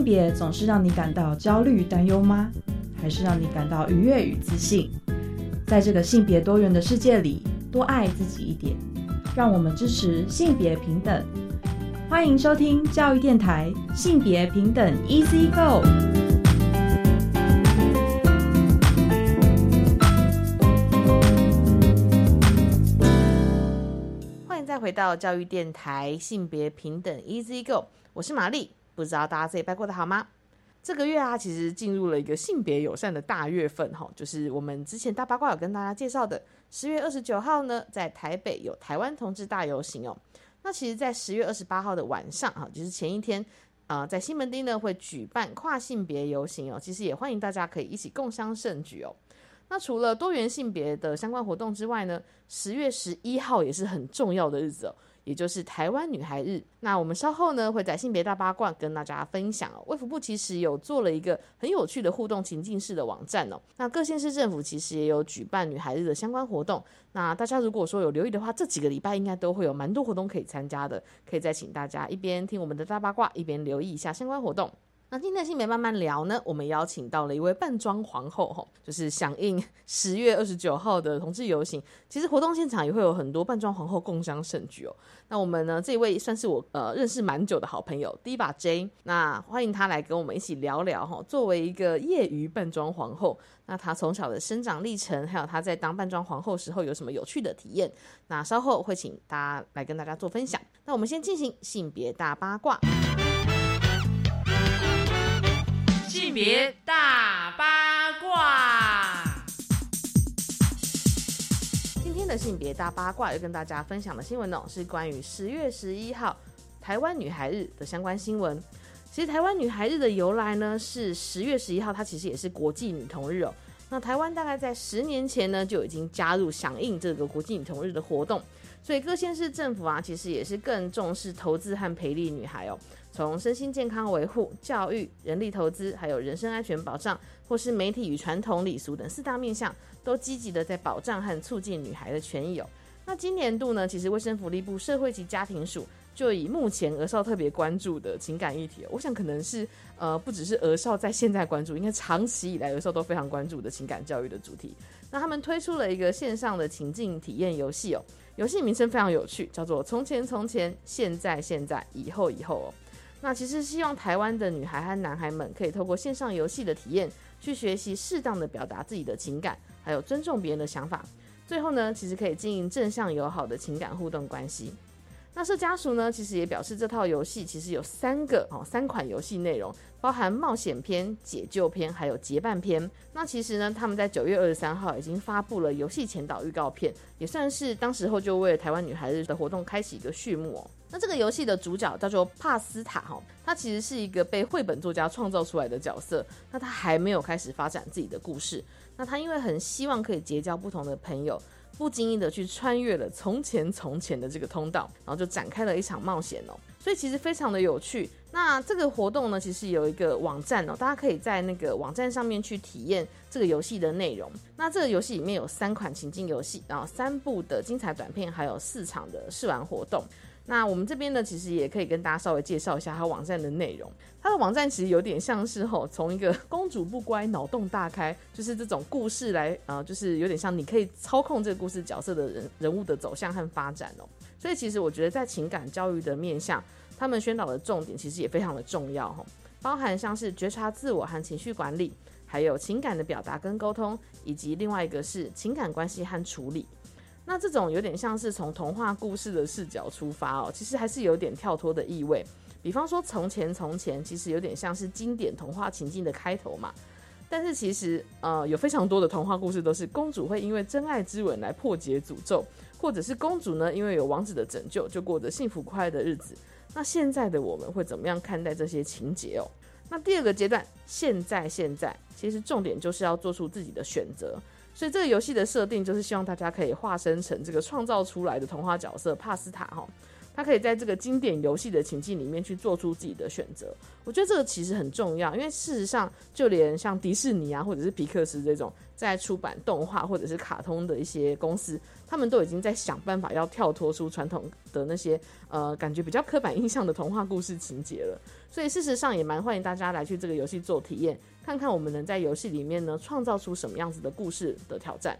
性别总是让你感到焦虑、担忧吗？还是让你感到愉悦与自信？在这个性别多元的世界里，多爱自己一点。让我们支持性别平等。欢迎收听教育电台性别平等 Easy Go。欢迎再回到教育电台性别平等 Easy Go，我是玛丽。不知道大家这一拜过得好吗？这个月啊，其实进入了一个性别友善的大月份哈，就是我们之前大八卦有跟大家介绍的，十月二十九号呢，在台北有台湾同志大游行哦。那其实，在十月二十八号的晚上哈，就是前一天，呃，在西门町呢会举办跨性别游行哦。其实也欢迎大家可以一起共襄盛举哦。那除了多元性别的相关活动之外呢，十月十一号也是很重要的日子哦。也就是台湾女孩日，那我们稍后呢会在性别大八卦跟大家分享哦。卫福部其实有做了一个很有趣的互动情境式的网站哦。那各县市政府其实也有举办女孩日的相关活动。那大家如果说有留意的话，这几个礼拜应该都会有蛮多活动可以参加的。可以再请大家一边听我们的大八卦，一边留意一下相关活动。那今天的性别慢慢聊呢，我们邀请到了一位扮装皇后，吼，就是响应十月二十九号的同志游行，其实活动现场也会有很多扮装皇后共襄盛举哦。那我们呢，这位算是我呃认识蛮久的好朋友，第一把 J，那欢迎他来跟我们一起聊聊哈。作为一个业余扮装皇后，那他从小的生长历程，还有他在当扮装皇后时候有什么有趣的体验，那稍后会请大家来跟大家做分享。那我们先进行性别大八卦。性别大八卦，今天的性别大八卦要跟大家分享的新闻呢，是关于十月十一号台湾女孩日的相关新闻。其实台湾女孩日的由来呢，是十月十一号，它其实也是国际女童日哦。那台湾大概在十年前呢，就已经加入响应这个国际女童日的活动，所以各县市政府啊，其实也是更重视投资和培力女孩哦。从身心健康维护、教育、人力投资，还有人身安全保障，或是媒体与传统礼俗等四大面向，都积极的在保障和促进女孩的权益哦。那今年度呢，其实卫生福利部社会及家庭署就以目前儿少特别关注的情感议题，我想可能是呃不只是儿少在现在关注，应该长期以来儿少都非常关注的情感教育的主题。那他们推出了一个线上的情境体验游戏哦，游戏名称非常有趣，叫做“从前从前，现在现在，以后以后”哦。那其实希望台湾的女孩和男孩们可以透过线上游戏的体验，去学习适当的表达自己的情感，还有尊重别人的想法。最后呢，其实可以经营正向友好的情感互动关系。那社家属呢，其实也表示这套游戏其实有三个哦，三款游戏内容，包含冒险篇、解救篇，还有结伴篇。那其实呢，他们在九月二十三号已经发布了游戏前导预告片，也算是当时候就为了台湾女孩日的活动开启一个序幕哦。那这个游戏的主角叫做帕斯塔哈，他其实是一个被绘本作家创造出来的角色。那他还没有开始发展自己的故事。那他因为很希望可以结交不同的朋友。不经意的去穿越了从前从前的这个通道，然后就展开了一场冒险哦，所以其实非常的有趣。那这个活动呢，其实有一个网站哦，大家可以在那个网站上面去体验这个游戏的内容。那这个游戏里面有三款情境游戏，然后三部的精彩短片，还有四场的试玩活动。那我们这边呢，其实也可以跟大家稍微介绍一下它网站的内容。它的网站其实有点像是吼，从一个公主不乖，脑洞大开，就是这种故事来，呃，就是有点像你可以操控这个故事角色的人人物的走向和发展哦。所以其实我觉得在情感教育的面向，他们宣导的重点其实也非常的重要哈，包含像是觉察自我和情绪管理，还有情感的表达跟沟通，以及另外一个是情感关系和处理。那这种有点像是从童话故事的视角出发哦，其实还是有点跳脱的意味。比方说，从前从前，其实有点像是经典童话情境的开头嘛。但是其实，呃，有非常多的童话故事都是公主会因为真爱之吻来破解诅咒，或者是公主呢因为有王子的拯救就过着幸福快乐的日子。那现在的我们会怎么样看待这些情节哦？那第二个阶段，现在现在，其实重点就是要做出自己的选择。所以这个游戏的设定就是希望大家可以化身成这个创造出来的童话角色帕斯塔哈，他可以在这个经典游戏的情境里面去做出自己的选择。我觉得这个其实很重要，因为事实上，就连像迪士尼啊，或者是皮克斯这种在出版动画或者是卡通的一些公司，他们都已经在想办法要跳脱出传统的那些呃感觉比较刻板印象的童话故事情节了。所以事实上也蛮欢迎大家来去这个游戏做体验，看看我们能在游戏里面呢创造出什么样子的故事的挑战。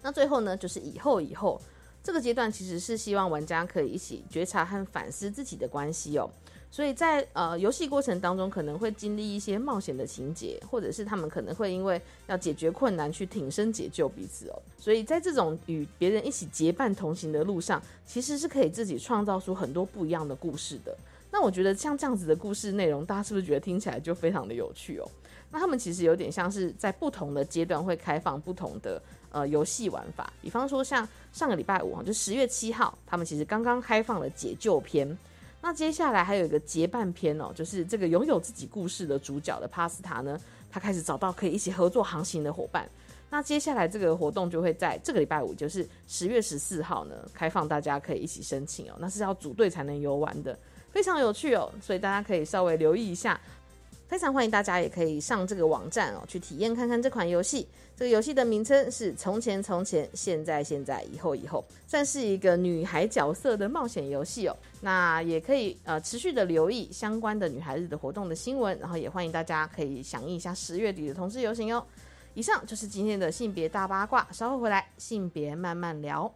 那最后呢，就是以后以后。这个阶段其实是希望玩家可以一起觉察和反思自己的关系哦，所以在呃游戏过程当中可能会经历一些冒险的情节，或者是他们可能会因为要解决困难去挺身解救彼此哦，所以在这种与别人一起结伴同行的路上，其实是可以自己创造出很多不一样的故事的。那我觉得像这样子的故事内容，大家是不是觉得听起来就非常的有趣哦？那他们其实有点像是在不同的阶段会开放不同的。呃，游戏玩法，比方说像上个礼拜五哈，就十月七号，他们其实刚刚开放了解救篇。那接下来还有一个结伴篇哦，就是这个拥有自己故事的主角的帕斯塔呢，他开始找到可以一起合作航行的伙伴。那接下来这个活动就会在这个礼拜五，就是十月十四号呢，开放大家可以一起申请哦，那是要组队才能游玩的，非常有趣哦，所以大家可以稍微留意一下。非常欢迎大家也可以上这个网站哦，去体验看看这款游戏。这个游戏的名称是《从前从前，现在现在，以后以后》，算是一个女孩角色的冒险游戏哦。那也可以呃持续的留意相关的女孩日的活动的新闻，然后也欢迎大家可以响应一下十月底的同志游行哦。以上就是今天的性别大八卦，稍后回来性别慢慢聊。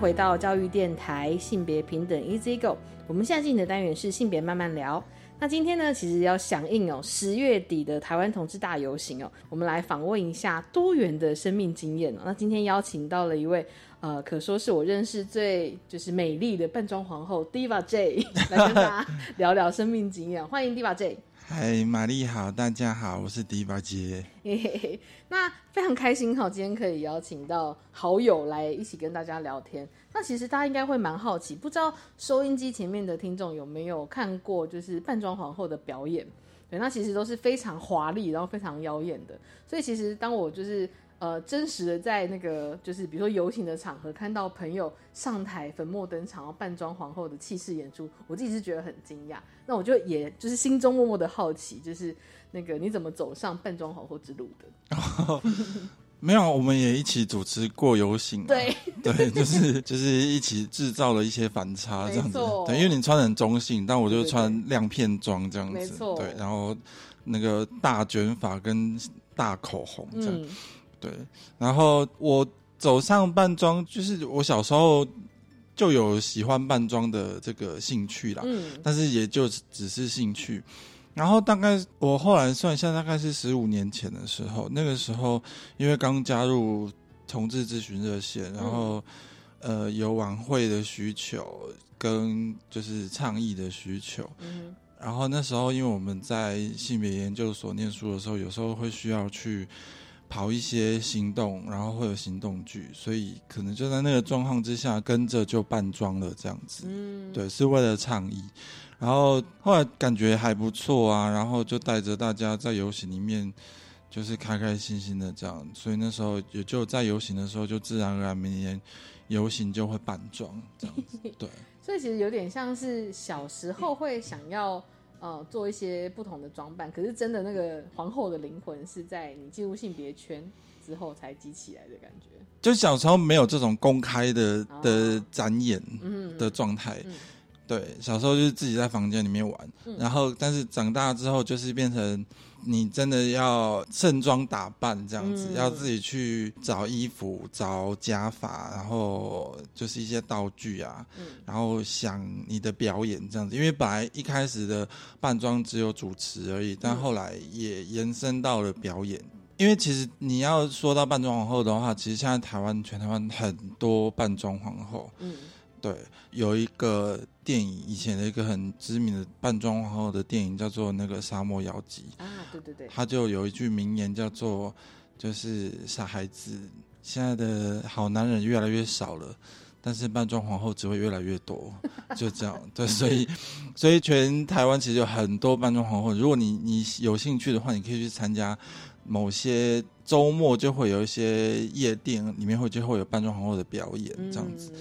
回到教育电台性别平等 Easy Go，我们现在进行的单元是性别慢慢聊。那今天呢，其实要响应哦十月底的台湾同志大游行哦，我们来访问一下多元的生命经验哦。那今天邀请到了一位呃，可说是我认识最就是美丽的扮装皇后 Diva J 来跟大家 聊聊生命经验。欢迎 Diva J。嗨，玛丽好，大家好，我是迪宝杰。那非常开心哈，今天可以邀请到好友来一起跟大家聊天。那其实大家应该会蛮好奇，不知道收音机前面的听众有没有看过就是扮装皇后的表演？对，那其实都是非常华丽，然后非常妖艳的。所以其实当我就是。呃，真实的在那个就是比如说游行的场合，看到朋友上台粉墨登场，然后扮装皇后的气势演出，我自己是觉得很惊讶。那我就也就是心中默默的好奇，就是那个你怎么走上扮装皇后之路的？没有，我们也一起主持过游行，对对，就是就是一起制造了一些反差这样子。对，因为你穿很中性，但我就穿亮片装这样子，对，然后那个大卷发跟大口红这样。对，然后我走上扮装，就是我小时候就有喜欢扮装的这个兴趣啦。嗯，但是也就只是兴趣。然后大概我后来算一下，大概是十五年前的时候，那个时候因为刚加入同志咨询热线，然后呃有晚会的需求跟就是倡议的需求。嗯。然后那时候因为我们在性别研究所念书的时候，有时候会需要去跑一些行动，然后会有行动剧，所以可能就在那个状况之下跟着就扮装了这样子。嗯，对，是为了倡议。然后后来感觉还不错啊，然后就带着大家在游行里面，就是开开心心的这样。所以那时候也就在游行的时候，就自然而然每年游行就会扮装这样子。对，所以其实有点像是小时候会想要呃做一些不同的装扮，可是真的那个皇后的灵魂是在你进入性别圈之后才激起来的感觉。就小时候没有这种公开的的展演的状态。对，小时候就是自己在房间里面玩，然后但是长大之后就是变成你真的要盛装打扮这样子，要自己去找衣服、找假发，然后就是一些道具啊，然后想你的表演这样子。因为本来一开始的扮装只有主持而已，但后来也延伸到了表演。因为其实你要说到扮装皇后的话，其实现在台湾全台湾很多扮装皇后。嗯。对，有一个电影，以前的一个很知名的扮装皇后的电影，叫做那个《沙漠妖姬》啊，对对对，他就有一句名言叫做，就是傻孩子，现在的好男人越来越少了，但是扮装皇后只会越来越多，就这样。对，所以所以全台湾其实有很多扮装皇后，如果你你有兴趣的话，你可以去参加某些周末就会有一些夜店里面会就会有扮装皇后的表演，这样子。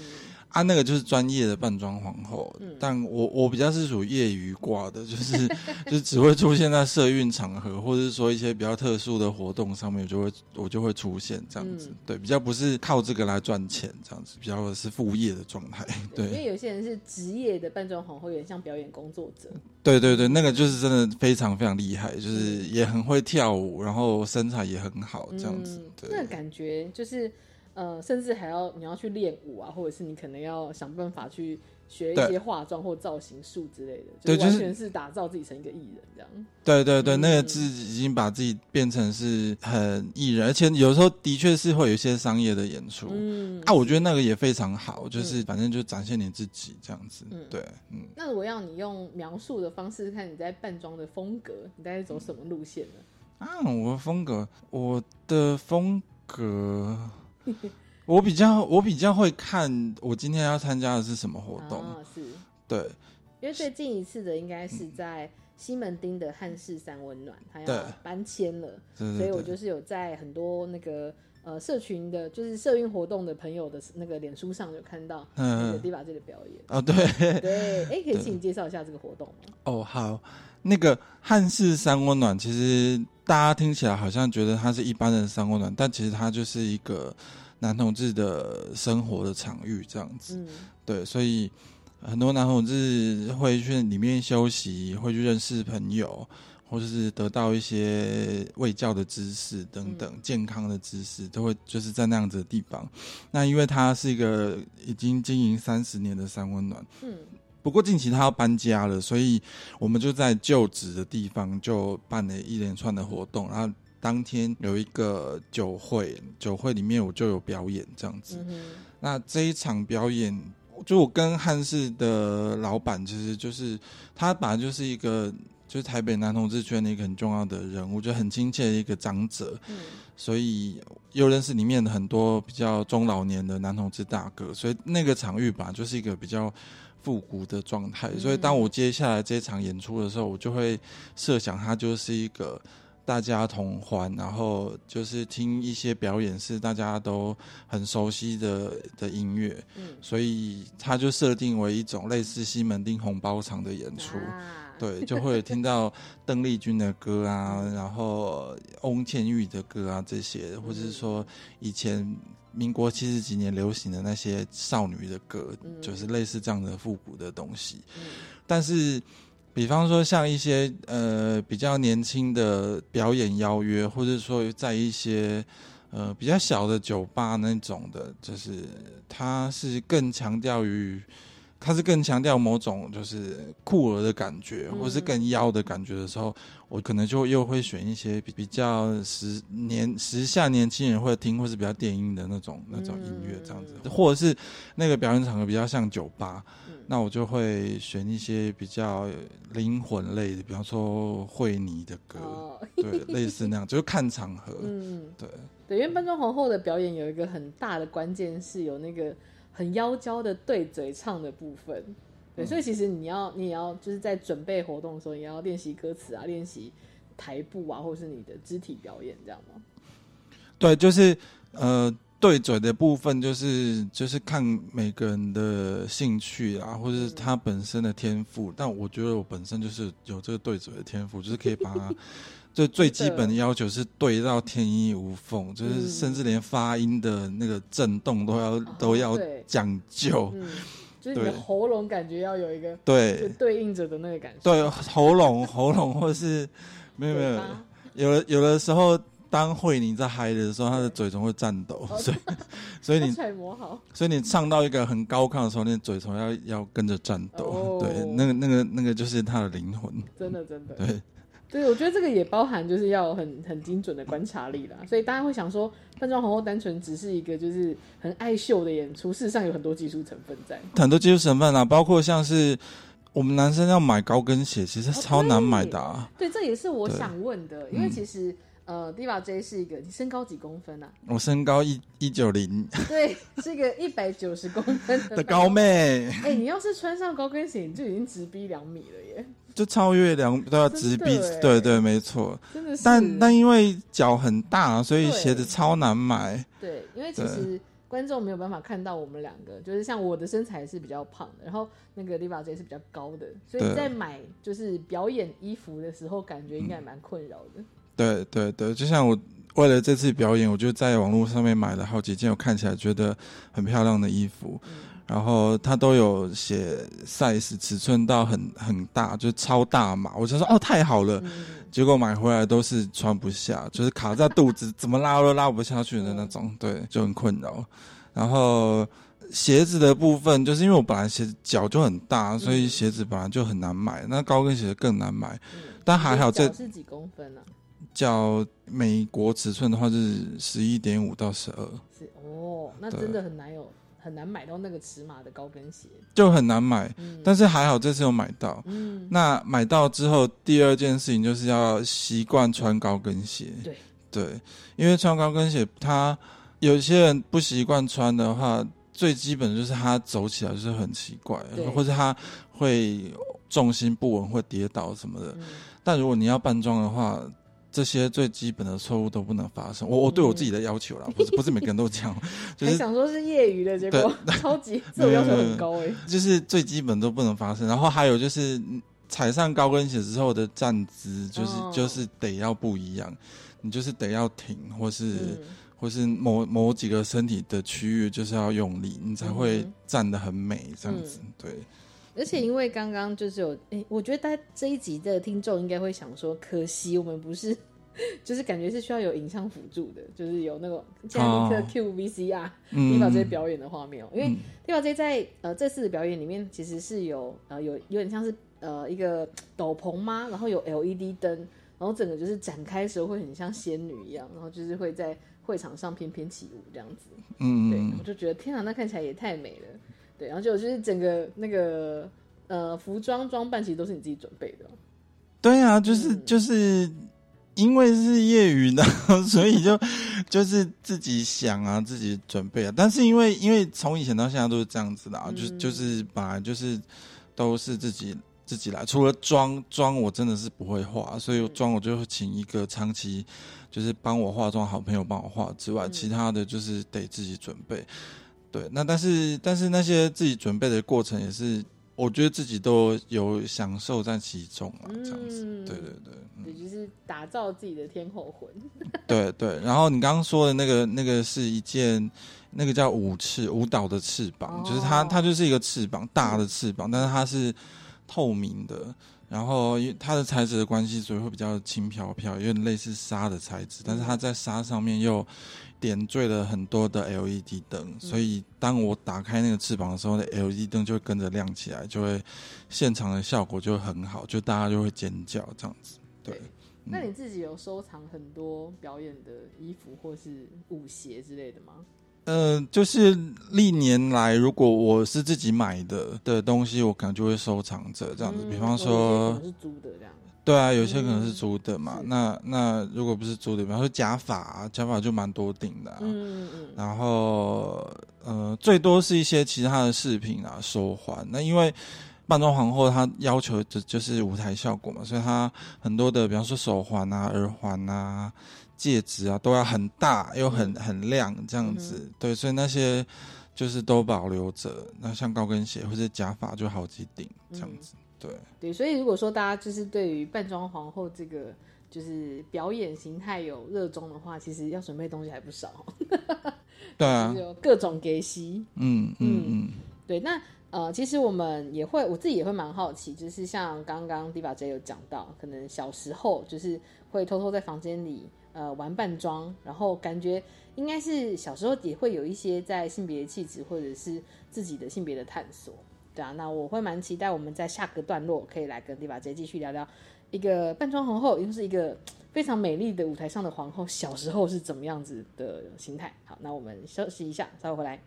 他那个就是专业的扮装皇后，但我我比较是属于业余挂的，就是就只会出现在社运场合，或者是说一些比较特殊的活动上面，就会我就会出现这样子。对，比较不是靠这个来赚钱这样子，比较是副业的状态。对，因为有些人是职业的扮装皇后，有点像表演工作者。对对对，那个就是真的非常非常厉害，就是也很会跳舞，然后身材也很好这样子。那感觉就是。呃，甚至还要你要去练舞啊，或者是你可能要想办法去学一些化妆或造型术之类的，对，完全是打造自己成一个艺人这样。对对对，那个是已经把自己变成是很艺人，而且有时候的确是会有一些商业的演出。嗯，啊，我觉得那个也非常好，就是反正就展现你自己这样子。嗯，对，嗯。那我要你用描述的方式看你在扮装的风格，你大概走什么路线呢？啊，我的风格，我的风格。我比较我比较会看我今天要参加的是什么活动，是，对，因为最近一次的应该是在西门町的汉室三温暖，他要搬迁了，所以我就是有在很多那个呃社群的，就是社运活动的朋友的那个脸书上有看到那个迪瓦这个表演。哦，对。对，哎，可以请你介绍一下这个活动吗？哦，好，那个汉式三温暖其实。大家听起来好像觉得它是一般的三温暖，但其实它就是一个男同志的生活的场域这样子。对，所以很多男同志会去里面休息，会去认识朋友，或者是得到一些卫教的知识等等健康的知识，都会就是在那样子的地方。那因为它是一个已经经营三十年的三温暖。嗯。不过近期他要搬家了，所以我们就在旧址的地方就办了一连串的活动。然后当天有一个酒会，酒会里面我就有表演这样子。那这一场表演，就我跟汉室的老板，其实就是他本来就是一个就是台北男同志圈的一个很重要的人物，就很亲切的一个长者。嗯，所以又认识里面的很多比较中老年的男同志大哥，所以那个场域吧，就是一个比较。复古的状态，所以当我接下来这场演出的时候，我就会设想它就是一个大家同欢，然后就是听一些表演是大家都很熟悉的的音乐，嗯，所以它就设定为一种类似西门町红包场的演出，对，就会听到邓丽君的歌啊，然后翁倩玉的歌啊这些，或者是说以前。民国七十几年流行的那些少女的歌，就是类似这样的复古的东西。但是，比方说像一些呃比较年轻的表演邀约，或者说在一些呃比较小的酒吧那种的，就是它是更强调于它是更强调某种就是酷儿的感觉，或是更妖的感觉的时候，我可能就又会选一些比比较时年时下年轻人会听，或是比较电音的那种那种音乐这样子，或者是那个表演场合比较像酒吧，那我就会选一些比较灵魂类的，比方说惠妮的歌，对，类似那样，就是看场合，嗯，对。对，因为扮装皇后的表演有一个很大的关键，是有那个很妖娇的对嘴唱的部分。对，所以其实你要，你也要就是在准备活动的时候，也要练习歌词啊，练习台步啊，或者是你的肢体表演，这样吗？对，就是呃，对嘴的部分，就是就是看每个人的兴趣啊，或者是他本身的天赋。但我觉得我本身就是有这个对嘴的天赋，就是可以把它。就最基本的要求是对到天衣无缝，就是甚至连发音的那个震动都要都要讲究，就是你的喉咙感觉要有一个对。对应着的那个感觉。对喉咙 喉咙或是没有没有，有的有的时候当慧妮在嗨的时候，她的嘴唇会颤抖，所以所以你揣摩好，所以你唱到一个很高亢的时候，那嘴唇要要跟着颤抖，对，那个那个那个就是他的灵魂，真的真的。对。对，我觉得这个也包含就是要很很精准的观察力啦，所以大家会想说，扮装皇后单纯只是一个就是很爱秀的演出，事实上有很多技术成分在。很多技术成分啊，包括像是我们男生要买高跟鞋，其实超难买的。啊对，这也是我想问的，因为其实呃，Diva J 是一个你身高几公分啊？我身高一一九零，对，是一个一百九十公分的高妹。哎，你要是穿上高跟鞋，你就已经直逼两米了耶。就超越两都要直逼，对对，没错。真的是，但但因为脚很大，所以鞋子超难买。对，因为其实观众没有办法看到我们两个，就是像我的身材是比较胖的，然后那个 Liva J 是比较高的，所以在买就是表演衣服的时候，感觉应该蛮困扰的。对对对，就像我为了这次表演，我就在网络上面买了好几件我看起来觉得很漂亮的衣服。然后他都有写 size 尺寸到很很大，就超大码。我就说哦，太好了。结果买回来都是穿不下，就是卡在肚子，怎么拉都拉不下去的那种，对，就很困扰。然后鞋子的部分，就是因为我本来鞋子脚就很大，所以鞋子本来就很难买。那高跟鞋更难买，但还好这是几公分呢？脚美国尺寸的话是十一点五到十二。是哦，那真的很难有。很难买到那个尺码的高跟鞋，就很难买。但是还好这次有买到。嗯，那买到之后，第二件事情就是要习惯穿高跟鞋。对对，因为穿高跟鞋，他有些人不习惯穿的话，最基本就是他走起来就是很奇怪，或者他会重心不稳，会跌倒什么的。但如果你要扮装的话，这些最基本的错误都不能发生。我我对我自己的要求啦，不是不是每个人都这样。就是想说是业余的结果，超级 自我要求很高哎。就是最基本都不能发生。然后还有就是踩上高跟鞋之后的站姿，就是就是得要不一样。你就是得要挺，或是或是某某几个身体的区域就是要用力，你才会站得很美这样子。对。而且因为刚刚就是有诶，我觉得大家这一集的听众应该会想说，可惜我们不是，就是感觉是需要有影像辅助的，就是有那个加尼克 Q V C R 地宝这些表演的画面哦。因为地宝这在呃这次的表演里面，其实是有呃有有点像是呃一个斗篷吗？然后有 L E D 灯，然后整个就是展开的时候会很像仙女一样，然后就是会在会场上翩翩起舞这样子。嗯，对，我就觉得天啊，那看起来也太美了。对，然后就就是整个那个呃服装装扮，其实都是你自己准备的。对啊，就是就是因为是业余的，所以就就是自己想啊，自己准备啊。但是因为因为从以前到现在都是这样子的啊，就是就是本来就是都是自己自己来。除了妆妆，我真的是不会化，所以妆我就请一个长期就是帮我化妆好朋友帮我化之外，其他的就是得自己准备。对，那但是但是那些自己准备的过程也是，我觉得自己都有享受在其中啊，这样子，对对对，也就是打造自己的天后魂。对对，然后你刚刚说的那个那个是一件，那个叫舞翅舞蹈的翅膀，就是它它就是一个翅膀大的翅膀，但是它是透明的，然后因它的材质的关系，所以会比较轻飘飘，有点类似纱的材质，但是它在纱上面又点缀了很多的 LED 灯，所以当我打开那个翅膀的时候，那 LED 灯就会跟着亮起来，就会现场的效果就很好，就大家就会尖叫这样子。对，那你自己有收藏很多表演的衣服或是舞鞋之类的吗？呃，就是历年来，如果我是自己买的的东西，我可能就会收藏着这样子。比方说，是租的这样。对啊，有些可能是租的嘛。那那如果不是租的，比方说假发，假发就蛮多顶的。嗯嗯嗯。然后呃，最多是一些其他的饰品啊，手环。那因为扮装皇后她要求的就是舞台效果嘛，所以她很多的，比方说手环啊、耳环啊。戒指啊，都要很大又很很亮这样子，对，所以那些就是都保留着。那像高跟鞋或者假发就好几顶这样子，对对。所以如果说大家就是对于扮装皇后这个就是表演形态有热衷的话，其实要准备东西还不少。对啊，有各种给息。嗯嗯嗯，对。那呃，其实我们也会，我自己也会蛮好奇，就是像刚刚 Diva J 有讲到，可能小时候就是会偷偷在房间里。呃，玩扮装，然后感觉应该是小时候也会有一些在性别气质或者是自己的性别的探索，对啊。那我会蛮期待我们在下个段落可以来跟对吧？直接继续聊聊一个扮装皇后，又是一个非常美丽的舞台上的皇后，小时候是怎么样子的心态。好，那我们休息一下，稍后回来。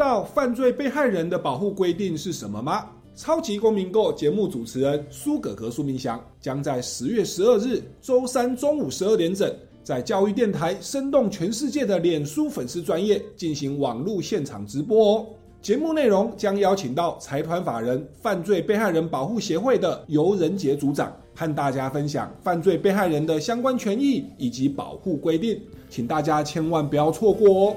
道犯罪被害人的保护规定是什么吗？超级公民购节目主持人苏格格苏明祥将在十月十二日周三中午十二点整，在教育电台生动全世界的脸书粉丝专业进行网络现场直播哦。节目内容将邀请到财团法人犯罪被害人保护协会的尤仁杰组长，和大家分享犯罪被害人的相关权益以及保护规定，请大家千万不要错过哦。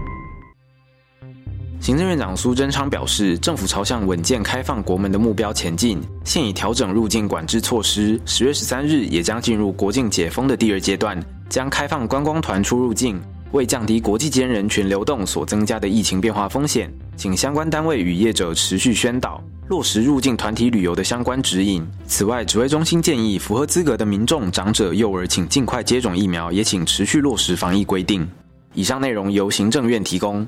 行政院长苏贞昌表示，政府朝向稳健开放国门的目标前进，现已调整入境管制措施。十月十三日也将进入国境解封的第二阶段，将开放观光团出入境。为降低国际间人群流动所增加的疫情变化风险，请相关单位与业者持续宣导，落实入境团体旅游的相关指引。此外，指挥中心建议，符合资格的民众、长者、幼儿，请尽快接种疫苗，也请持续落实防疫规定。以上内容由行政院提供。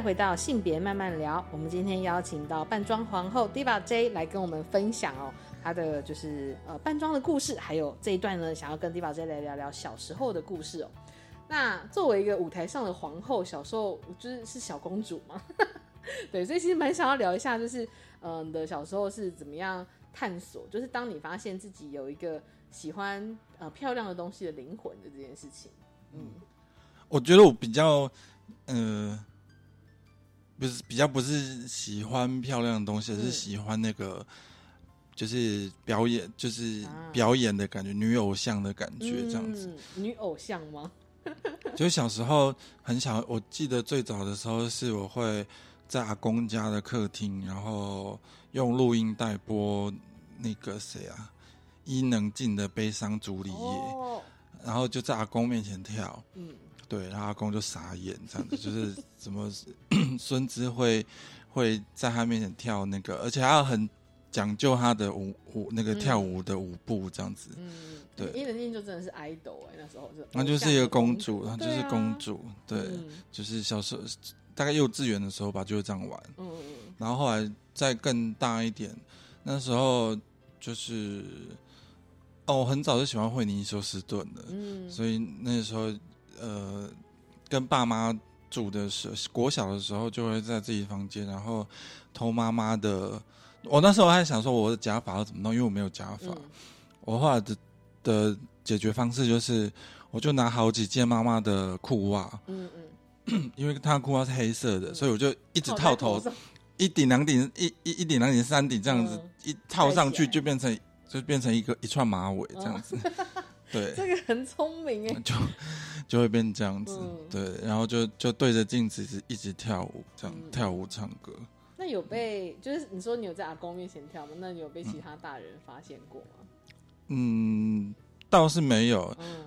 回到性别慢慢聊，我们今天邀请到扮装皇后 Diva J 来跟我们分享哦，她的就是呃扮装的故事，还有这一段呢，想要跟 Diva J 来聊聊小时候的故事哦。那作为一个舞台上的皇后，小时候就是是小公主嘛，对，所以其实蛮想要聊一下，就是嗯的小时候是怎么样探索，就是当你发现自己有一个喜欢呃漂亮的东西的灵魂的这件事情。我觉得我比较嗯。不是比较不是喜欢漂亮的东西，是喜欢那个就是表演，就是表演的感觉，女偶像的感觉这样子。女偶像吗？就小时候很小，我记得最早的时候是我会在阿公家的客厅，然后用录音带播那个谁啊，伊能静的《悲伤竹里叶》，然后就在阿公面前跳。嗯。对，然后阿公就傻眼，这样子就是怎么 孙子会会在他面前跳那个，而且还要很讲究他的舞舞那个跳舞的舞步这样子。嗯，对，伊能静就真的是 idol 哎，那时候就那就是一个公主，然后就是公主，对，就是小时候大概幼稚园的时候吧，就是这样玩。嗯嗯嗯。然后后来再更大一点，那时候就是哦，我很早就喜欢惠尼休斯顿的，嗯，所以那时候。呃，跟爸妈住的时候，国小的时候就会在自己房间，然后偷妈妈的。我那时候还想说，我的假发要怎么弄，因为我没有假发。我后来的的解决方式就是，我就拿好几件妈妈的裤袜，嗯嗯，因为她的裤袜是黑色的，所以我就一直套头，一顶两顶，一一一顶两顶三顶这样子，一套上去就变成就变成一个一串马尾这样子。对，这个很聪明哎，就就会变这样子，对，然后就就对着镜子一直跳舞，这样跳舞唱歌。那有被就是你说你有在阿公面前跳吗？那你有被其他大人发现过吗？嗯，倒是没有。嗯，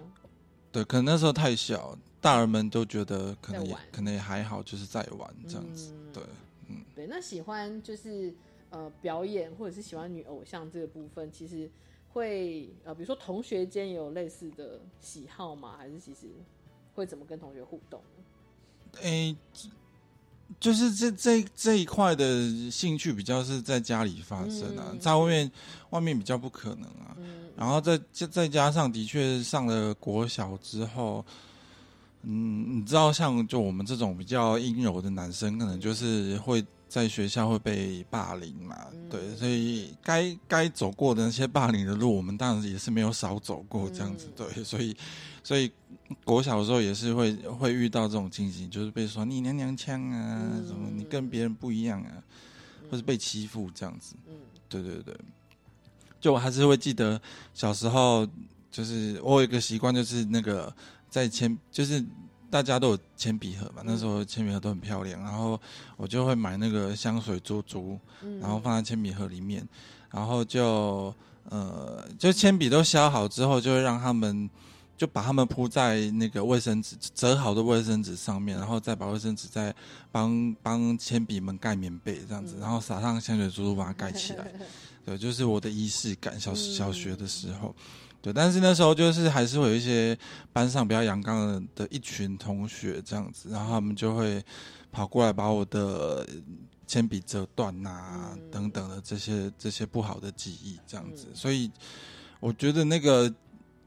对，可能那时候太小，大人们都觉得可能也可能也还好，就是在玩这样子。对，嗯，对。那喜欢就是呃表演或者是喜欢女偶像这个部分，其实。会呃，比如说同学间有类似的喜好吗？还是其实会怎么跟同学互动？诶，就是这这这一块的兴趣比较是在家里发生啊，在外面外面比较不可能啊。然后再再加上，的确上了国小之后，嗯，你知道，像就我们这种比较阴柔的男生，可能就是会在学校会被霸凌嘛，对，所以该该走过的那些霸凌的路，我们当然也是没有少走过这样子，对，所以所以国小的时候也是会会遇到这种情形，就是被说你娘娘腔啊，什么你跟别人不一样啊，或是被欺负这样子，嗯，对对对。就我还是会记得小时候，就是我有一个习惯，就是那个在铅，就是大家都有铅笔盒嘛，那时候铅笔盒都很漂亮，然后我就会买那个香水珠珠，然后放在铅笔盒里面，然后就呃，就铅笔都削好之后，就会让他们就把它们铺在那个卫生纸折好的卫生纸上面，然后再把卫生纸再帮帮铅笔们盖棉被这样子，然后撒上香水珠珠把它盖起来。对，就是我的仪式感。小小学的时候，对，但是那时候就是还是会有一些班上比较阳刚的的一群同学这样子，然后他们就会跑过来把我的铅笔折断呐，等等的这些这些不好的记忆这样子。所以我觉得那个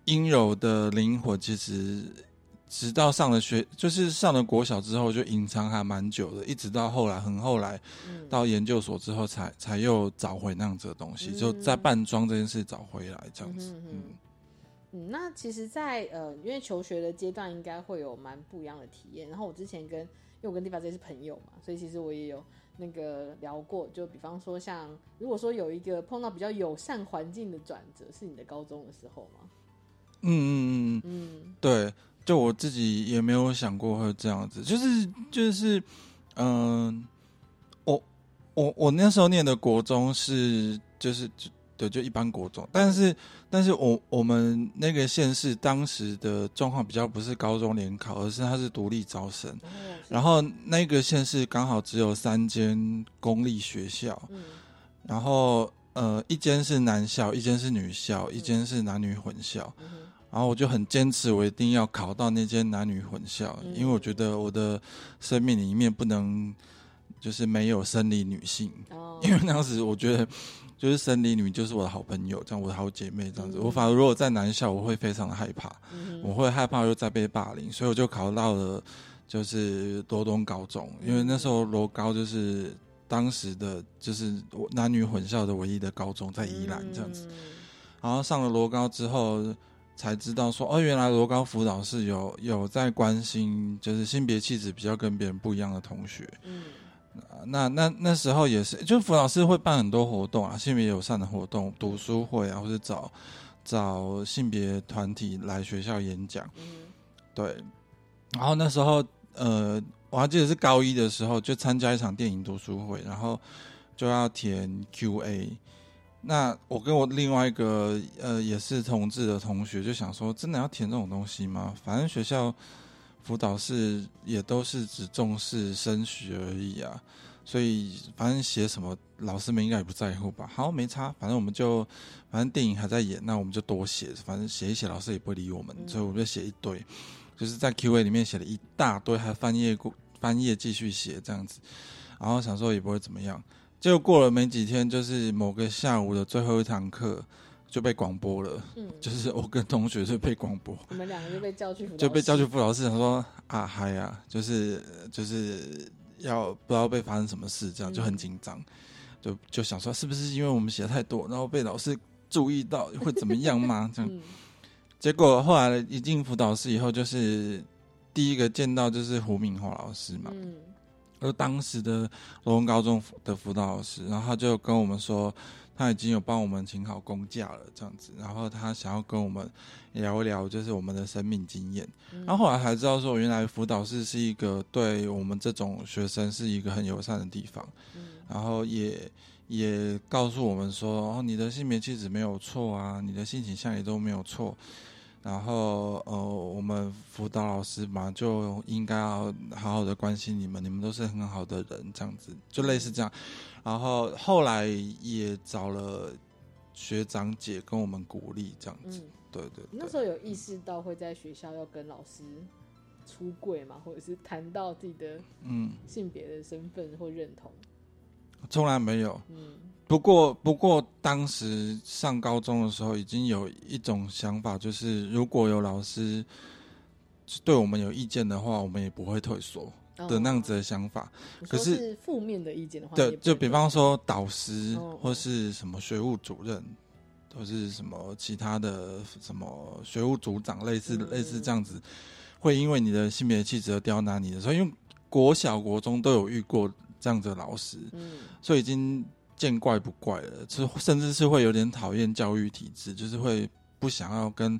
阴柔的灵魂其实。直到上了学，就是上了国小之后，就隐藏还蛮久的，一直到后来，很后来，到研究所之后，才才又找回那样子的东西，就在扮装这件事找回来这样子。嗯嗯，那其实，在呃，因为求学的阶段，应该会有蛮不一样的体验。然后我之前跟，因为我跟地方这是朋友嘛，所以其实我也有那个聊过，就比方说，像如果说有一个碰到比较友善环境的转折，是你的高中的时候吗？嗯嗯嗯嗯，对。就我自己也没有想过会这样子，就是就是，嗯，我我我那时候念的国中是就是就对就一般国中，但是但是我我们那个县市当时的状况比较不是高中联考，而是它是独立招生，然后那个县市刚好只有三间公立学校，然后呃一间是男校，一间是女校，一间是男女混校。然后我就很坚持，我一定要考到那间男女混校，因为我觉得我的生命里面不能就是没有生理女性，因为当时我觉得就是生理女就是我的好朋友，这样我的好姐妹这样子。我反而如果在男校，我会非常的害怕，我会害怕又再被霸凌，所以我就考到了就是罗东高中，因为那时候罗高就是当时的就是男女混校的唯一的高中，在宜兰这样子。然后上了罗高之后。才知道说哦，原来罗高辅导是有有在关心，就是性别气质比较跟别人不一样的同学。嗯，那那那时候也是，就辅导师会办很多活动啊，性别友善的活动，读书会啊，或者找找性别团体来学校演讲。嗯，对。然后那时候，呃，我还记得是高一的时候，就参加一场电影读书会，然后就要填 Q&A。那我跟我另外一个呃也是同志的同学就想说，真的要填这种东西吗？反正学校辅导室也都是只重视升学而已啊，所以反正写什么老师们应该也不在乎吧。好，没差，反正我们就反正电影还在演，那我们就多写，反正写一写老师也不会理我们，所以我们就写一堆，就是在 Q A 里面写了一大堆，还翻页过翻页继续写这样子，然后想说也不会怎么样。就过了没几天，就是某个下午的最后一堂课就被广播了。嗯，就是我跟同学就被广播，我们两个就被叫去，就被叫去辅导室，想说啊嗨呀，就是就是要不知道被发生什么事，这样就很紧张，就就想说是不是因为我们写太多，然后被老师注意到会怎么样吗？这样，结果后来一进辅导室以后，就是第一个见到就是胡敏华老师嘛。嗯。而当时的罗东高中的辅导老师，然后他就跟我们说，他已经有帮我们请好公假了，这样子。然后他想要跟我们聊一聊，就是我们的生命经验。然后后来才知道说，原来辅导室是一个对我们这种学生是一个很友善的地方。然后也也告诉我们说，哦，你的性别气质没有错啊，你的性倾向也都没有错。然后，呃，我们辅导老师嘛，就应该要好好的关心你们，你们都是很好的人，这样子，就类似这样。然后后来也找了学长姐跟我们鼓励，这样子。对对。那时候有意识到会在学校要跟老师出柜嘛，或者是谈到自己的嗯性别的身份或认同？从来没有。嗯，不过不过当时上高中的时候，已经有一种想法，就是如果有老师对我们有意见的话，我们也不会退缩的那样子的想法。可是负面的意见的话，对，就比方说导师或是什么学务主任。或是什么其他的什么学务组长，类似类似这样子，会因为你的性别气质而刁难你的时候，因为国小国中都有遇过这样子的老师，嗯，所以已经见怪不怪了，就甚至是会有点讨厌教育体制，就是会不想要跟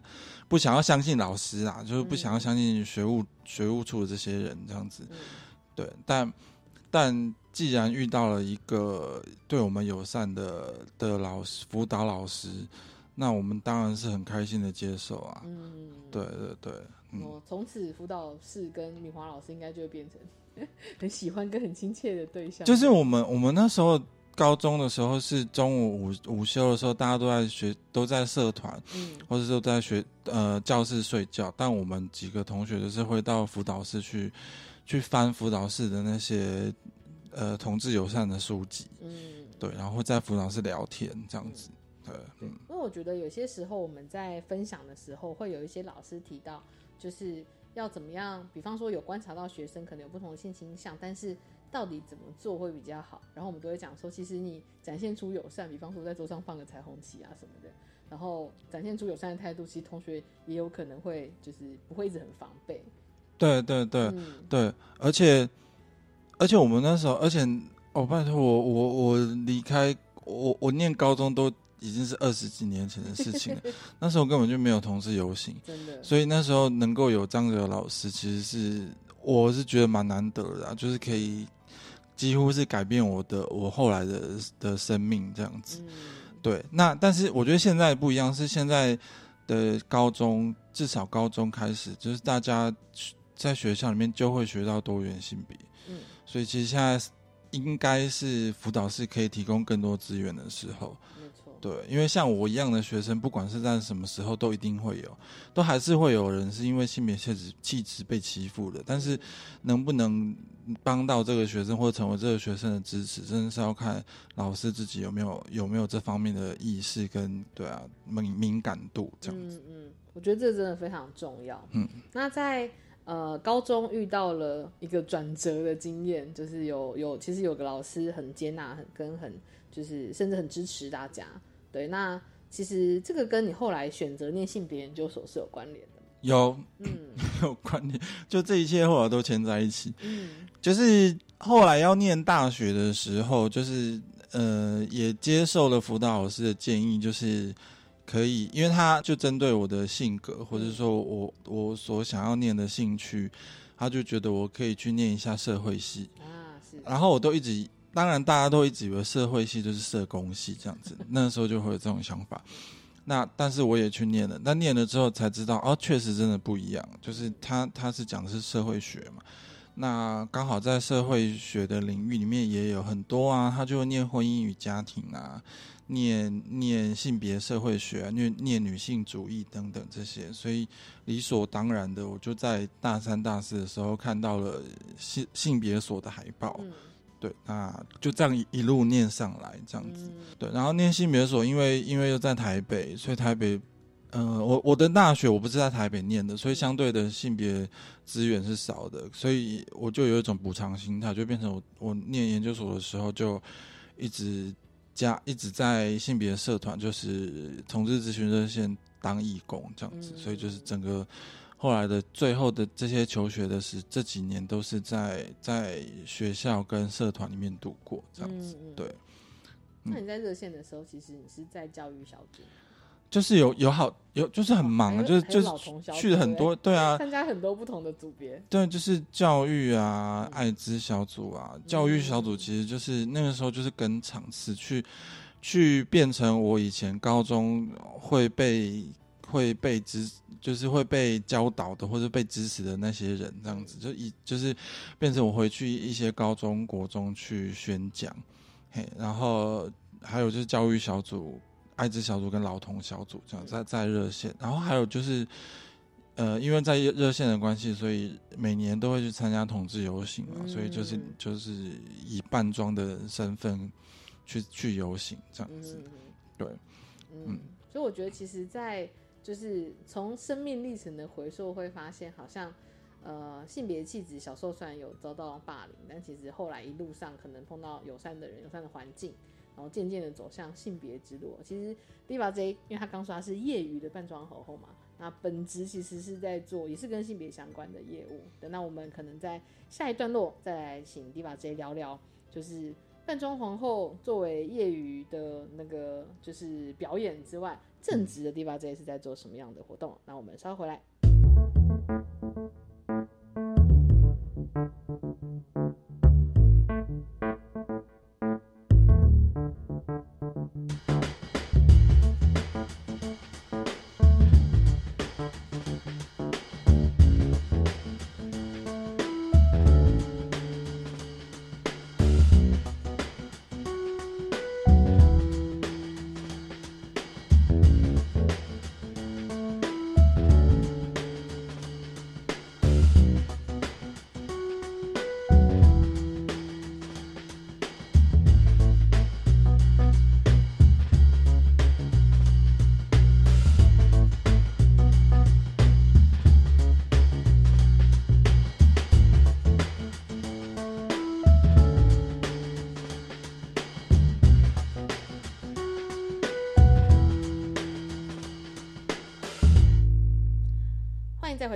不想要相信老师啊，就是不想要相信学务学务处的这些人这样子，对，但但。既然遇到了一个对我们友善的的老师辅导老师，那我们当然是很开心的接受啊。嗯，对对对。哦，从此辅导室跟敏华老师应该就会变成 很喜欢跟很亲切的对象。就是我们我们那时候高中的时候是中午午午休的时候，大家都在学都在社团，嗯，或者都在学呃教室睡觉，但我们几个同学就是会到辅导室去去翻辅导室的那些。呃，同志友善的书籍，嗯，对，然后在辅导室聊天这样子，对，嗯，因为我觉得有些时候我们在分享的时候，会有一些老师提到，就是要怎么样，比方说有观察到学生可能有不同的性倾向，但是到底怎么做会比较好，然后我们都会讲说，其实你展现出友善，比方说在桌上放个彩虹旗啊什么的，然后展现出友善的态度，其实同学也有可能会就是不会一直很防备，对对对对，而且。而且我们那时候，而且哦，拜托我，我我离开我我念高中都已经是二十几年前的事情了。那时候根本就没有同志游行，真的。所以那时候能够有张哲老师，其实是我是觉得蛮难得的，就是可以几乎是改变我的我后来的的生命这样子。对，那但是我觉得现在不一样，是现在的高中至少高中开始，就是大家在学校里面就会学到多元性别。嗯。所以其实现在应该是辅导室可以提供更多资源的时候，没错。对，因为像我一样的学生，不管是在什么时候，都一定会有，都还是会有人是因为性别气质气质被欺负的。但是能不能帮到这个学生，或者成为这个学生的支持，真的是要看老师自己有没有有没有这方面的意识跟对啊敏敏感度这样子。嗯嗯，我觉得这真的非常重要。嗯，那在。呃，高中遇到了一个转折的经验，就是有有，其实有个老师很接纳，很跟很就是甚至很支持大家。对，那其实这个跟你后来选择念性别研究所是有关联。有，嗯，有关联。就这一切后来都牵在一起。嗯，就是后来要念大学的时候，就是呃，也接受了辅导老师的建议，就是。可以，因为他就针对我的性格，或者说我我所想要念的兴趣，他就觉得我可以去念一下社会系啊。是，然后我都一直，当然大家都一直以为社会系就是社工系这样子，那时候就会有这种想法。那但是我也去念了，但念了之后才知道，哦，确实真的不一样。就是他他是讲的是社会学嘛，那刚好在社会学的领域里面也有很多啊，他就念婚姻与家庭啊。念念性别社会学，念念女性主义等等这些，所以理所当然的，我就在大三、大四的时候看到了性性别所的海报，对，那就这样一路念上来，这样子，对，然后念性别所，因为因为又在台北，所以台北，嗯，我我的大学我不是在台北念的，所以相对的性别资源是少的，所以我就有一种补偿心态，就变成我我念研究所的时候就一直。加一直在性别社团，就是同志咨询热线当义工这样子，所以就是整个后来的最后的这些求学的是这几年都是在在学校跟社团里面度过这样子。对。那你在热线的时候，其实你是在教育小组。就是有有好有就是很忙，就是就是去了很多对啊，参加很多不同的组别。对，就是教育啊、艾滋小组啊，教育小组其实就是那个时候就是跟场次去去变成我以前高中会被会被支，就是会被教导的或者被支持的那些人这样子，就一就是变成我回去一些高中国中去宣讲，嘿，然后还有就是教育小组。艾滋小组跟老同小组这样在在热线，然后还有就是呃，因为在热线的关系，所以每年都会去参加同志游行嘛，所以就是就是以扮装的身份去去游行这样子，对，嗯，所以我觉得其实，在就是从生命历程的回溯会发现，好像呃性别气质小时候虽然有遭到霸凌，但其实后来一路上可能碰到友善的人、友善的环境。然后渐渐的走向性别之路。其实 Diva J，因为他刚说他是业余的扮装皇后嘛，那本职其实是在做也是跟性别相关的业务。等到我们可能在下一段落再来请 Diva J 聊聊，就是扮装皇后作为业余的那个就是表演之外，正直的 Diva J 是在做什么样的活动？那我们稍后回来。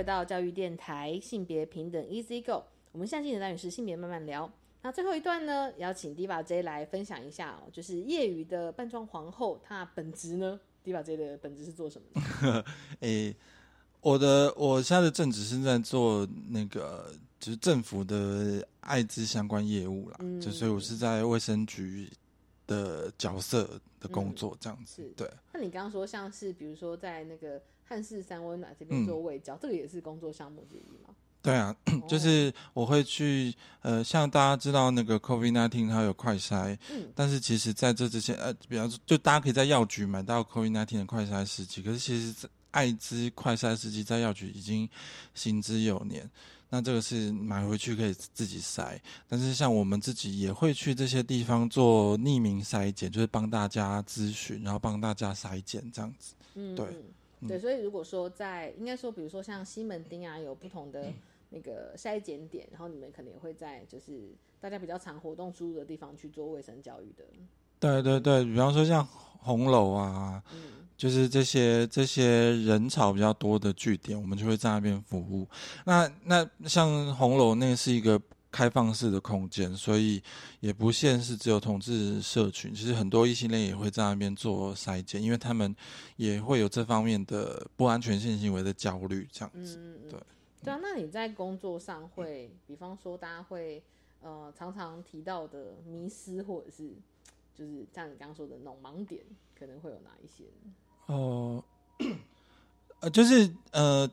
回到教育电台，性别平等 Easy Go。我们下期的单元是性别慢慢聊。那最后一段呢，邀请 Diva J 来分享一下哦，就是业余的扮装皇后，她本职呢？Diva J 的本职是做什么？诶，我的我现在的正职是在做那个，就是政府的艾滋相关业务啦，就所以我是在卫生局的角色的工作这样子。对。那你刚刚说像是比如说在那个。汉室三温暖这边做卫教，这个也是工作项目之一吗？对啊，就是我会去呃，像大家知道那个 COVID nineteen 它有快筛，嗯，但是其实在这之前呃，比方说就大家可以在药局买到 COVID nineteen 的快筛试剂，可是其实艾滋快筛试剂在药局已经行之有年，那这个是买回去可以自己筛，但是像我们自己也会去这些地方做匿名筛检，就是帮大家咨询，然后帮大家筛检这样子，嗯，对。对，所以如果说在应该说，比如说像西门町啊，有不同的那个筛检点，然后你们可能也会在就是大家比较常活动出入的地方去做卫生教育的。对对对，比方说像红楼啊，嗯，就是这些这些人潮比较多的据点，我们就会在那边服务。那那像红楼那是一个。开放式的空间，所以也不限是只有同志社群，其实很多异性恋也会在那边做筛检，因为他们也会有这方面的不安全性行为的焦虑，这样子。对对啊，那你在工作上会，比方说大家会呃常常提到的迷失，或者是就是像你刚刚说的那种盲点，可能会有哪一些？哦，呃，就是呃。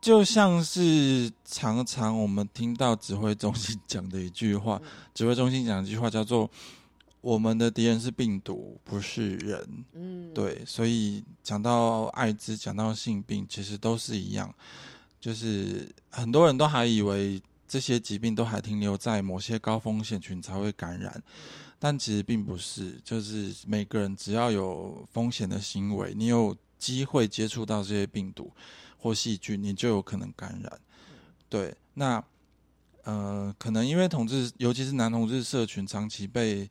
就像是常常我们听到指挥中心讲的一句话，指挥中心讲一句话叫做“我们的敌人是病毒，不是人”。嗯，对，所以讲到艾滋，讲到性病，其实都是一样，就是很多人都还以为这些疾病都还停留在某些高风险群才会感染，但其实并不是，就是每个人只要有风险的行为，你有机会接触到这些病毒。或细菌，你就有可能感染。对，那呃，可能因为同志，尤其是男同志社群，长期被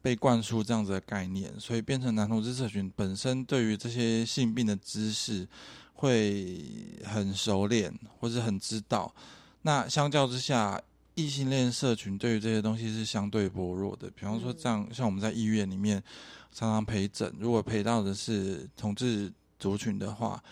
被灌输这样子的概念，所以变成男同志社群本身对于这些性病的知识会很熟练，或是很知道。那相较之下，异性恋社群对于这些东西是相对薄弱的。比方说，这样像我们在医院里面常常陪诊，如果陪到的是同志族群的话。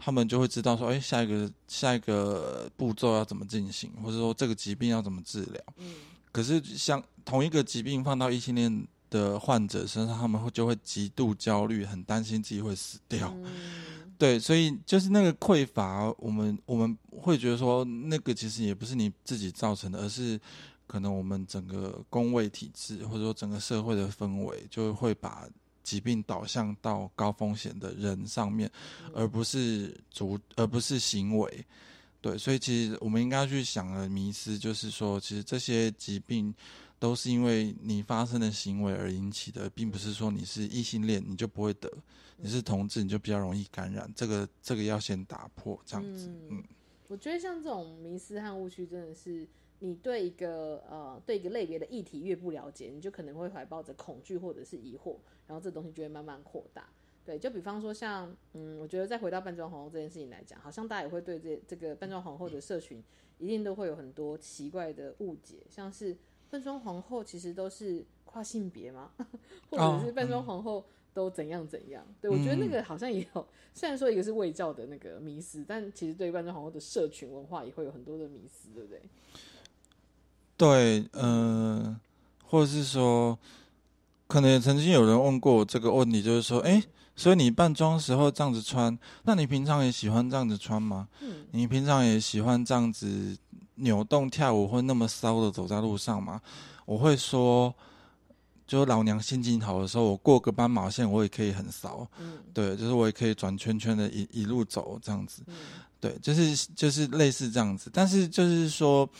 他们就会知道说，哎，下一个下一个步骤要怎么进行，或者说这个疾病要怎么治疗。嗯，可是像同一个疾病放到异性恋的患者身上，他们会就会极度焦虑，很担心自己会死掉。嗯，对，所以就是那个匮乏，我们我们会觉得说，那个其实也不是你自己造成的，而是可能我们整个工位体制，或者说整个社会的氛围，就会把。疾病导向到高风险的人上面，而不是主，而不是行为。对，所以其实我们应该去想的迷思，就是说，其实这些疾病都是因为你发生的行为而引起的，并不是说你是异性恋你就不会得，你是同志你就比较容易感染。这个这个要先打破，这样子。嗯，我觉得像这种迷思和误区，真的是你对一个呃对一个类别的议题越不了解，你就可能会怀抱着恐惧或者是疑惑，然后这东西就会慢慢扩大。对，就比方说像，嗯，我觉得再回到扮装皇后这件事情来讲，好像大家也会对这这个扮装皇后的社群，一定都会有很多奇怪的误解，像是扮装皇后其实都是跨性别吗？或者是扮装皇后都怎样怎样？对我觉得那个好像也有，虽然说一个是卫教的那个迷思，但其实对扮装皇后的社群文化也会有很多的迷思，对不对？对，呃，或者是说，可能也曾经有人问过我这个问题，就是说，哎。所以你扮装时候这样子穿，那你平常也喜欢这样子穿吗？嗯，你平常也喜欢这样子扭动跳舞，会那么骚的走在路上吗？我会说，就老娘心情好的时候，我过个斑马线，我也可以很骚。嗯，对，就是我也可以转圈圈的一一路走这样子。嗯，对，就是就是类似这样子。但是就是说，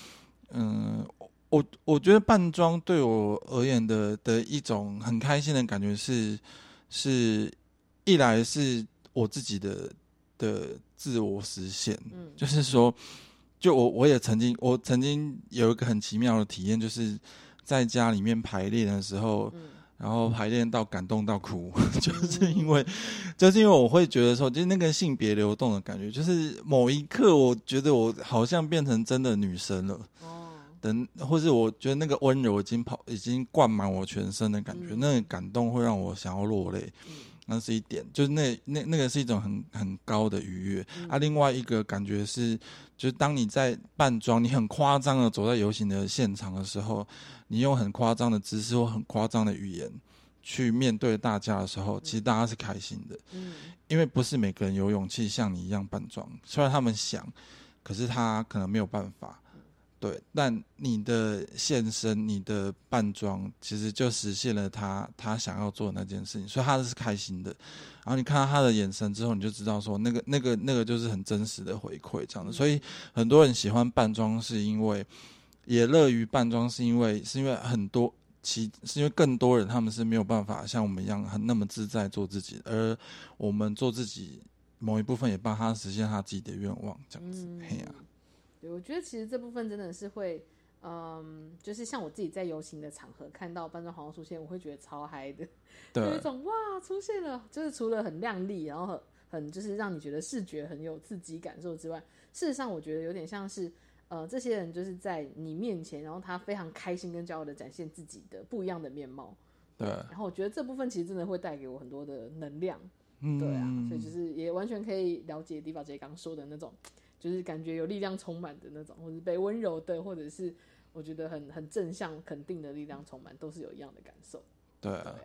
嗯，我我觉得扮装对我而言的的一种很开心的感觉是是。一来是我自己的的自我实现，嗯，就是说，就我我也曾经，我曾经有一个很奇妙的体验，就是在家里面排练的时候，然后排练到感动到哭，就是因为，就是因为我会觉得说，就是那个性别流动的感觉，就是某一刻我觉得我好像变成真的女生了，哦，等，或是我觉得那个温柔已经跑，已经灌满我全身的感觉，那个感动会让我想要落泪。那是一点，就是那那那个是一种很很高的愉悦啊。另外一个感觉是，就是当你在扮装，你很夸张的走在游行的现场的时候，你用很夸张的姿势或很夸张的语言去面对大家的时候，其实大家是开心的。嗯，因为不是每个人有勇气像你一样扮装，虽然他们想，可是他可能没有办法。对，但你的现身、你的扮装，其实就实现了他他想要做的那件事情，所以他是开心的。然后你看到他的眼神之后，你就知道说，那个、那个、那个就是很真实的回馈，这样的。所以很多人喜欢扮装，是因为也乐于扮装，是因为是因为很多其是因为更多人他们是没有办法像我们一样很那么自在做自己，而我们做自己某一部分也帮他实现他自己的愿望，这样子。嘿呀。对，我觉得其实这部分真的是会，嗯，就是像我自己在游行的场合看到扮装皇后出现，我会觉得超嗨的，有一种哇出现了，就是除了很亮丽，然后很很就是让你觉得视觉很有刺激感受之外，事实上我觉得有点像是，呃，这些人就是在你面前，然后他非常开心跟骄傲的展现自己的不一样的面貌，对，然后我觉得这部分其实真的会带给我很多的能量，嗯对啊，所以就是也完全可以了解迪宝姐刚说的那种。就是感觉有力量充满的那种，或者被温柔的，或者是我觉得很很正向、肯定的力量充满，都是有一样的感受。对啊，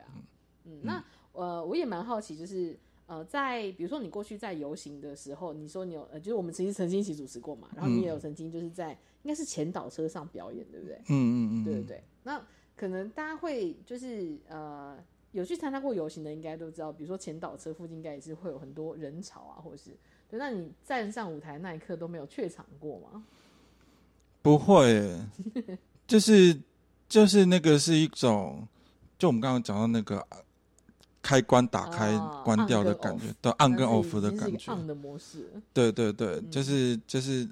嗯，那呃，我也蛮好奇，就是呃，在比如说你过去在游行的时候，你说你有呃，就是我们曾经曾经一起主持过嘛，然后你也有曾经就是在应该是前导车上表演，对不对？嗯嗯嗯，对对对。那可能大家会就是呃，有去参加过游行的，应该都知道，比如说前导车附近应该也是会有很多人潮啊，或者是。那你站上舞台那一刻都没有怯场过吗？不会，就是就是那个是一种，就我们刚刚讲到那个开关打开关掉的感觉，到 on 跟 off 的感觉的模式。对对对，就是就是。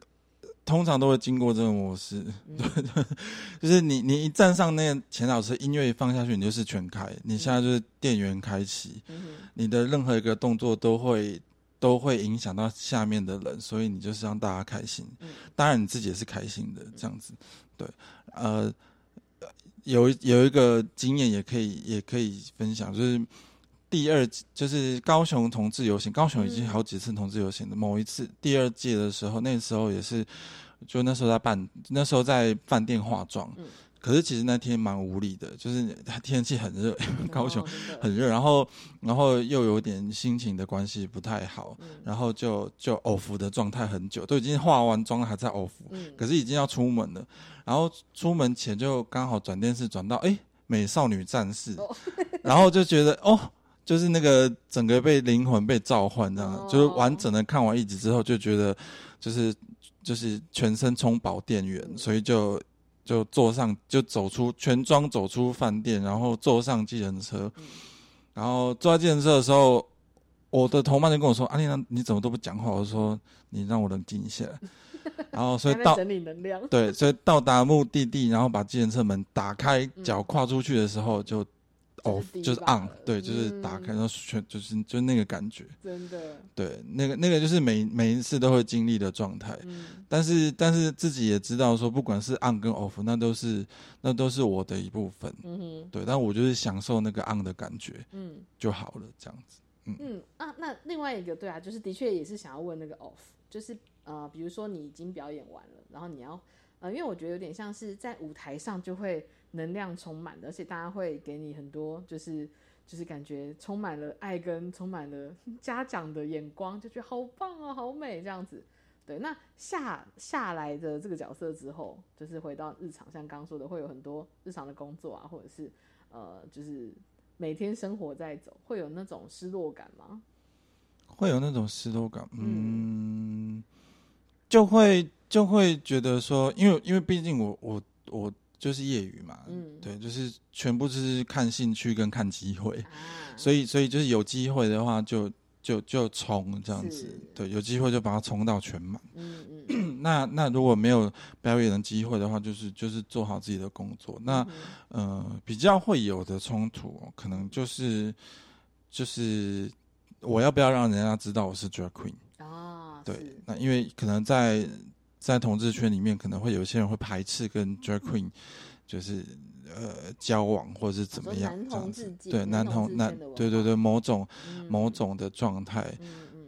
通常都会经过这个模式，对，就是你你一站上那个前导车，音乐一放下去，你就是全开。你现在就是电源开启，你的任何一个动作都会。都会影响到下面的人，所以你就是让大家开心。当然你自己也是开心的，这样子。对，呃，有有一个经验也可以也可以分享，就是第二就是高雄同志游行，高雄已经好几次同志游行的某一次第二届的时候，那时候也是，就那时候在办，那时候在饭店化妆。可是其实那天蛮无理的，就是天气很热，高雄很热，然后然后又有点心情的关系不太好，然后就就偶服的状态很久，都已经化完妆了还在偶服，可是已经要出门了，然后出门前就刚好转电视转到哎美少女战士，然后就觉得哦就是那个整个被灵魂被召唤这样，就是完整的看完一集之后，就觉得就是就是全身充饱电源，所以就就坐上就走出全装走出饭店，然后坐上计程车，然后坐在计程车的时候，我的同伴就跟我说：“阿丽娜，你怎么都不讲话？”我说：“你让我冷静一下。” 然后所以到整理能量，对，所以到达目的地，然后把计程车门打开，脚跨出去的时候就。哦，就是 on，对，就是打开，然后全就是就那个感觉，真的，对，那个那个就是每每一次都会经历的状态，嗯，但是但是自己也知道说，不管是 on 跟 off，那都是那都是我的一部分，嗯哼，对，但我就是享受那个 on 的感觉，嗯，就好了，这样子，嗯嗯啊，那另外一个对啊，就是的确也是想要问那个 off，就是呃，比如说你已经表演完了，然后你要呃，因为我觉得有点像是在舞台上就会。能量充满的，而且大家会给你很多，就是就是感觉充满了爱跟充满了 家长的眼光，就觉得好棒啊，好美这样子。对，那下下来的这个角色之后，就是回到日常，像刚刚说的，会有很多日常的工作啊，或者是呃，就是每天生活在走，会有那种失落感吗？会有那种失落感，嗯，就会就会觉得说，因为因为毕竟我我我。就是业余嘛，嗯，对，就是全部是看兴趣跟看机会，所以所以就是有机会的话就就就冲这样子，对，有机会就把它冲到全满，嗯嗯，那那如果没有表演的机会的话，就是就是做好自己的工作。那呃比较会有的冲突，可能就是就是我要不要让人家知道我是 drag queen 啊？对，那因为可能在。在同志圈里面，可能会有些人会排斥跟 drag queen，就是呃交往或者是怎么样这样子。对，男同男，对对对，某种某种的状态。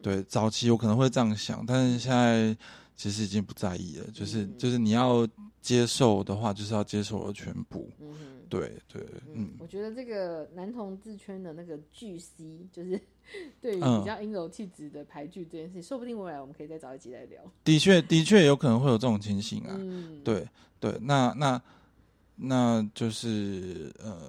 对，早期我可能会这样想，但是现在其实已经不在意了。就是就是你要接受的话，就是要接受我的全部。嗯对对，嗯。我觉得这个男同志圈的那个巨 C，就是。对于比较阴柔气质的排剧这件事，说不定未来我们可以再找一集来聊。的确，的确有可能会有这种情形啊。嗯对对，那那那就是呃，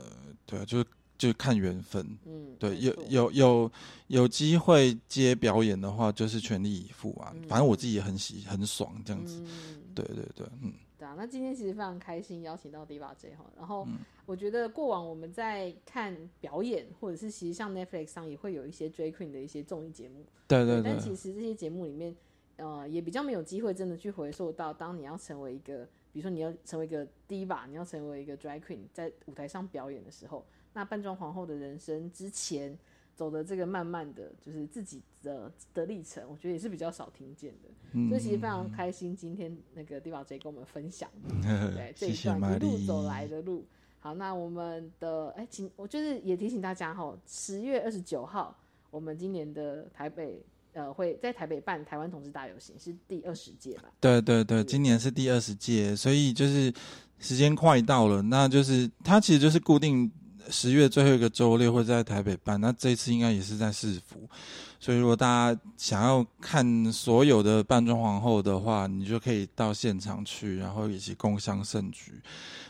对，就是就看缘分。嗯，对，有有有有机会接表演的话，就是全力以赴啊。反正我自己也很喜很爽这样子。嗯对对对，嗯。对啊那今天其实非常开心，邀请到 Diva J 哈。然后我觉得过往我们在看表演，或者是其实像 Netflix 上也会有一些 Drag Queen 的一些综艺节目。对对对。但其实这些节目里面，呃，也比较没有机会真的去回溯到，当你要成为一个，比如说你要成为一个 Diva，你要成为一个 Drag Queen，在舞台上表演的时候，那扮装皇后的人生之前。走的这个慢慢的就是自己的的历程，我觉得也是比较少听见的，嗯所以其实非常开心今天那个地宝 J 跟我们分享，对这一段一路走来的路。好，那我们的哎，请我就是也提醒大家哈，十月二十九号，我们今年的台北呃会在台北办台湾同志大游行，是第二十届吧？对对对，今年是第二十届，所以就是时间快到了，那就是它其实就是固定。十月最后一个周六会在台北办，那这次应该也是在市府，所以如果大家想要看所有的扮装皇后的话，你就可以到现场去，然后一起共襄盛举。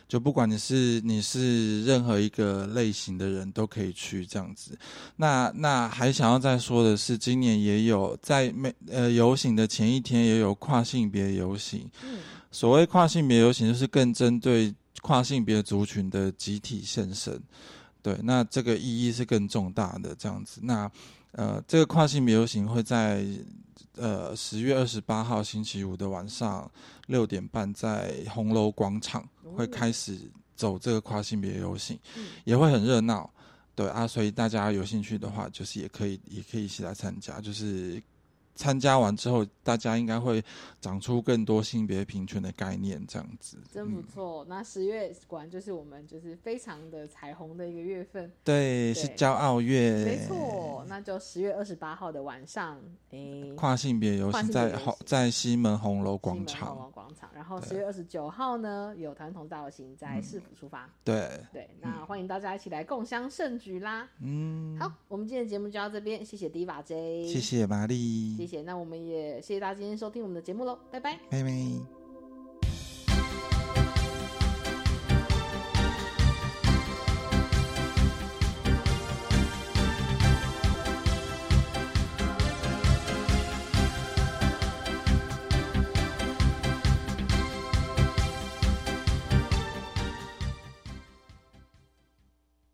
就不管你是你是任何一个类型的人，都可以去这样子。那那还想要再说的是，今年也有在每呃游行的前一天也有跨性别游行。嗯，所谓跨性别游行，就是更针对。跨性别族群的集体现身，对，那这个意义是更重大的这样子。那呃，这个跨性别游行会在呃十月二十八号星期五的晚上六点半在红楼广场会开始走这个跨性别游行，也会很热闹。对啊，所以大家有兴趣的话，就是也可以也可以一起来参加，就是。参加完之后，大家应该会长出更多性别平权的概念，这样子真不错。那十月果然就是我们就是非常的彩虹的一个月份，对，是骄傲月，没错。那就十月二十八号的晚上，诶，跨性别游行在在西门红楼广场，红楼广场。然后十月二十九号呢，有团同大游行在市府出发，对对。那欢迎大家一起来共襄盛举啦。嗯，好，我们今天的节目就到这边，谢谢 Diva J，谢谢玛丽。谢谢，那我们也谢谢大家今天收听我们的节目喽，拜拜，拜拜。